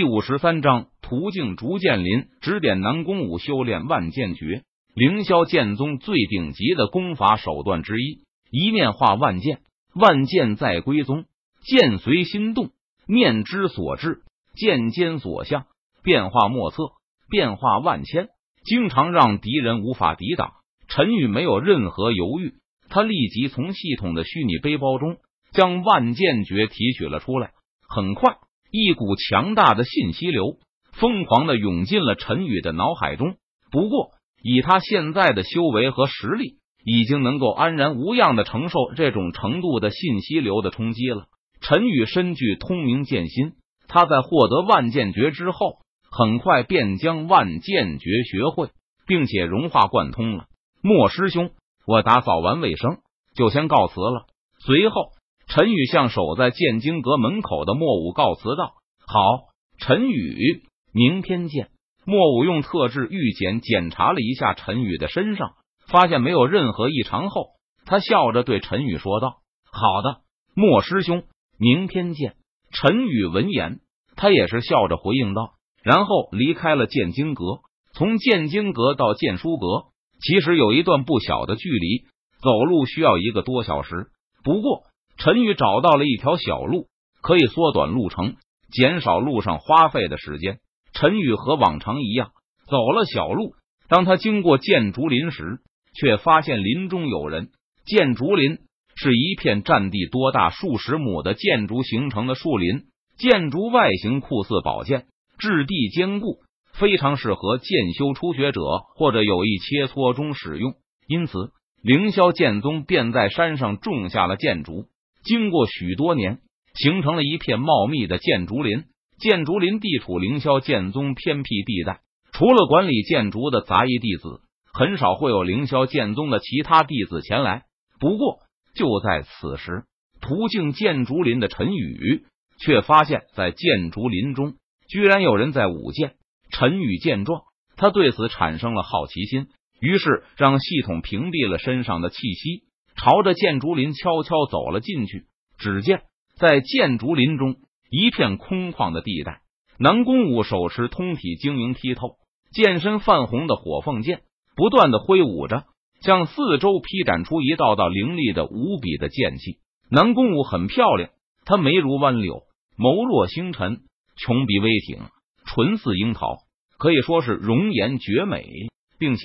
第五十三章途径逐剑林，指点南宫武修炼万剑诀。凌霄剑宗最顶级的功法手段之一，一念化万剑，万剑在归宗，剑随心动，念之所至，剑尖所向，变化莫测，变化万千，经常让敌人无法抵挡。陈宇没有任何犹豫，他立即从系统的虚拟背包中将万剑诀提取了出来。很快，一股强大的信息流疯狂的涌进了陈宇的脑海中。不过，以他现在的修为和实力，已经能够安然无恙的承受这种程度的信息流的冲击了。陈宇身具通明剑心，他在获得万剑诀之后，很快便将万剑诀学会，并且融化贯通了。莫师兄，我打扫完卫生，就先告辞了。随后，陈宇向守在剑经阁门口的莫武告辞道：“好，陈宇，明天见。”莫武用特制玉简检查了一下陈宇的身上，发现没有任何异常后，他笑着对陈宇说道：“好的，莫师兄，明天见。”陈宇闻言，他也是笑着回应道，然后离开了剑经阁。从剑经阁到剑书阁，其实有一段不小的距离，走路需要一个多小时。不过，陈宇找到了一条小路，可以缩短路程，减少路上花费的时间。陈宇和往常一样走了小路。当他经过建竹林时，却发现林中有人。建竹林是一片占地多达数十亩的建筑形成的树林，建筑外形酷似宝剑，质地坚固，非常适合剑修初学者或者有意切磋中使用。因此，凌霄剑宗便在山上种下了建竹。经过许多年，形成了一片茂密的建竹林。建竹林地处凌霄剑宗偏僻地带，除了管理建竹的杂役弟子，很少会有凌霄剑宗的其他弟子前来。不过，就在此时，途径建竹林的陈宇却发现，在建竹林中居然有人在舞剑。陈宇见状，他对此产生了好奇心，于是让系统屏蔽了身上的气息，朝着建竹林悄悄走了进去。只见在建竹林中。一片空旷的地带，南宫武手持通体晶莹剔透、剑身泛红的火凤剑，不断的挥舞着，向四周劈斩出一道道凌厉的无比的剑气。南宫武很漂亮，她眉如弯柳，眸若星辰，穷鼻微挺，唇似樱桃，可以说是容颜绝美，并且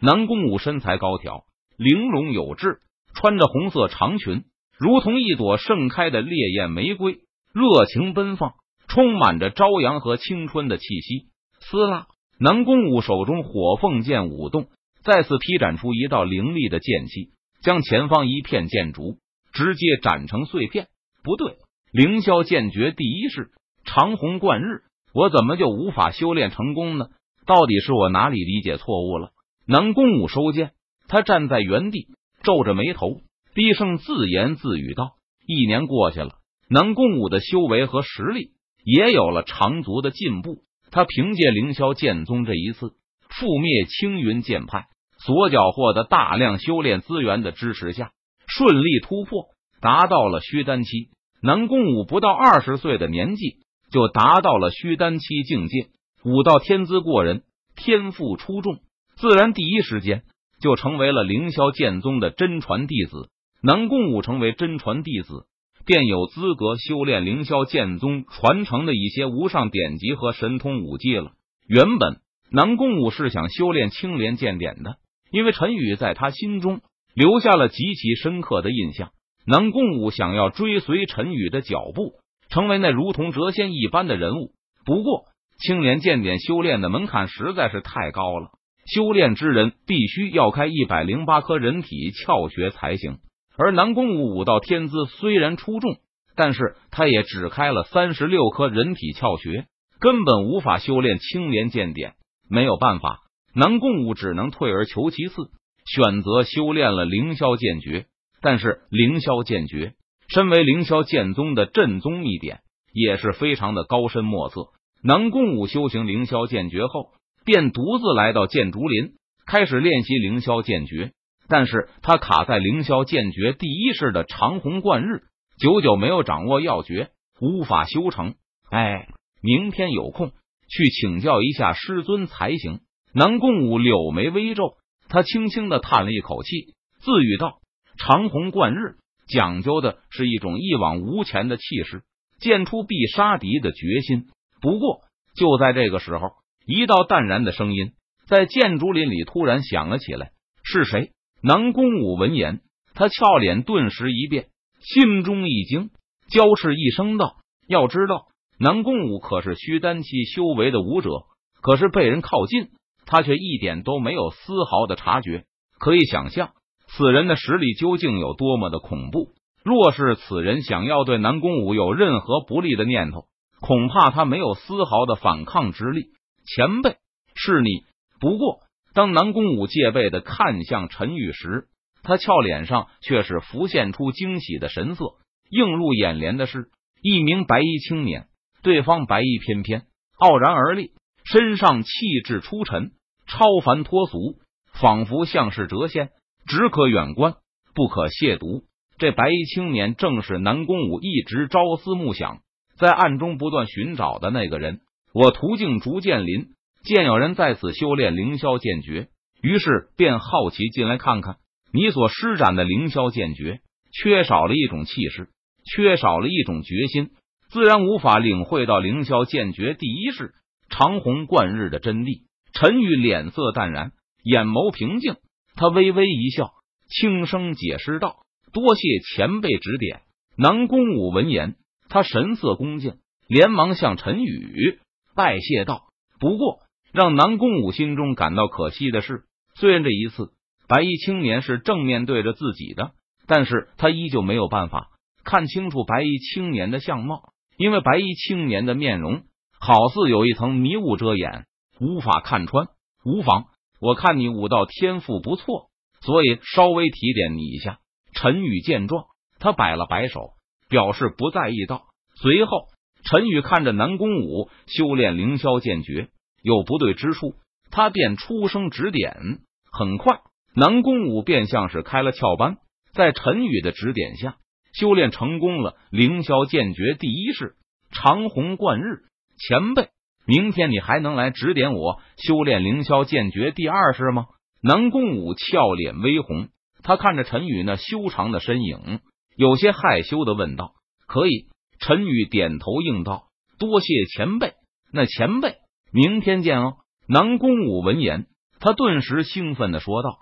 南宫武身材高挑，玲珑有致，穿着红色长裙，如同一朵盛开的烈焰玫瑰。热情奔放，充满着朝阳和青春的气息。撕拉，南宫武手中火凤剑舞动，再次劈斩出一道凌厉的剑气，将前方一片剑竹直接斩成碎片。不对，凌霄剑诀第一式长虹贯日，我怎么就无法修炼成功呢？到底是我哪里理解错误了？南宫武收剑，他站在原地，皱着眉头，低声自言自语道：“一年过去了。”南宫武的修为和实力也有了长足的进步。他凭借凌霄剑宗这一次覆灭青云剑派所缴获的大量修炼资源的支持下，顺利突破，达到了虚丹期。南宫武不到二十岁的年纪就达到了虚丹期境界，武道天资过人，天赋出众，自然第一时间就成为了凌霄剑宗的真传弟子。南宫武成为真传弟子。便有资格修炼凌霄剑宗传承的一些无上典籍和神通武技了。原本南宫武是想修炼青莲剑典的，因为陈宇在他心中留下了极其深刻的印象。南宫武想要追随陈宇的脚步，成为那如同谪仙一般的人物。不过，青莲剑典修炼的门槛实在是太高了，修炼之人必须要开一百零八颗人体窍穴才行。而南宫武武道天资虽然出众，但是他也只开了三十六颗人体窍穴，根本无法修炼青莲剑典。没有办法，南宫武只能退而求其次，选择修炼了凌霄剑诀。但是凌霄剑诀身为凌霄剑宗的正宗秘典，也是非常的高深莫测。南宫武修行凌霄剑诀后，便独自来到剑竹林，开始练习凌霄剑诀。但是他卡在凌霄剑诀第一式的长虹贯日，久久没有掌握要诀，无法修成。哎，明天有空去请教一下师尊才行。南宫武柳眉微皱，他轻轻的叹了一口气，自语道：“长虹贯日，讲究的是一种一往无前的气势，剑出必杀敌的决心。”不过，就在这个时候，一道淡然的声音在建筑林里突然响了起来：“是谁？”南宫武闻言，他俏脸顿时一变，心中一惊，娇斥一声道：“要知道，南宫武可是虚丹期修为的武者，可是被人靠近。”他却一点都没有丝毫的察觉，可以想象此人的实力究竟有多么的恐怖。若是此人想要对南宫武有任何不利的念头，恐怕他没有丝毫的反抗之力。前辈，是你。不过，当南宫武戒备的看向陈宇时，他俏脸上却是浮现出惊喜的神色。映入眼帘的是一名白衣青年，对方白衣翩翩，傲然而立，身上气质出尘。超凡脱俗，仿佛像是谪仙，只可远观，不可亵渎。这白衣青年正是南宫武一直朝思暮想，在暗中不断寻找的那个人。我途径逐渐临，见有人在此修炼凌霄剑诀，于是便好奇进来看看。你所施展的凌霄剑诀，缺少了一种气势，缺少了一种决心，自然无法领会到凌霄剑诀第一式长虹贯日的真谛。陈宇脸色淡然，眼眸平静，他微微一笑，轻声解释道：“多谢前辈指点。”南宫武闻言，他神色恭敬，连忙向陈宇拜谢道：“不过，让南宫武心中感到可惜的是，虽然这一次白衣青年是正面对着自己的，但是他依旧没有办法看清楚白衣青年的相貌，因为白衣青年的面容好似有一层迷雾遮掩。”无法看穿，无妨。我看你武道天赋不错，所以稍微提点你一下。陈宇见状，他摆了摆手，表示不在意。道随后，陈宇看着南宫武修炼凌霄剑诀有不对之处，他便出声指点。很快，南宫武便像是开了窍般，在陈宇的指点下，修炼成功了凌霄剑诀第一式长虹贯日。前辈。明天你还能来指点我修炼凌霄剑诀第二式吗？南宫武俏脸微红，他看着陈宇那修长的身影，有些害羞的问道：“可以。”陈宇点头应道：“多谢前辈。”那前辈，明天见哦。南宫武闻言，他顿时兴奋的说道。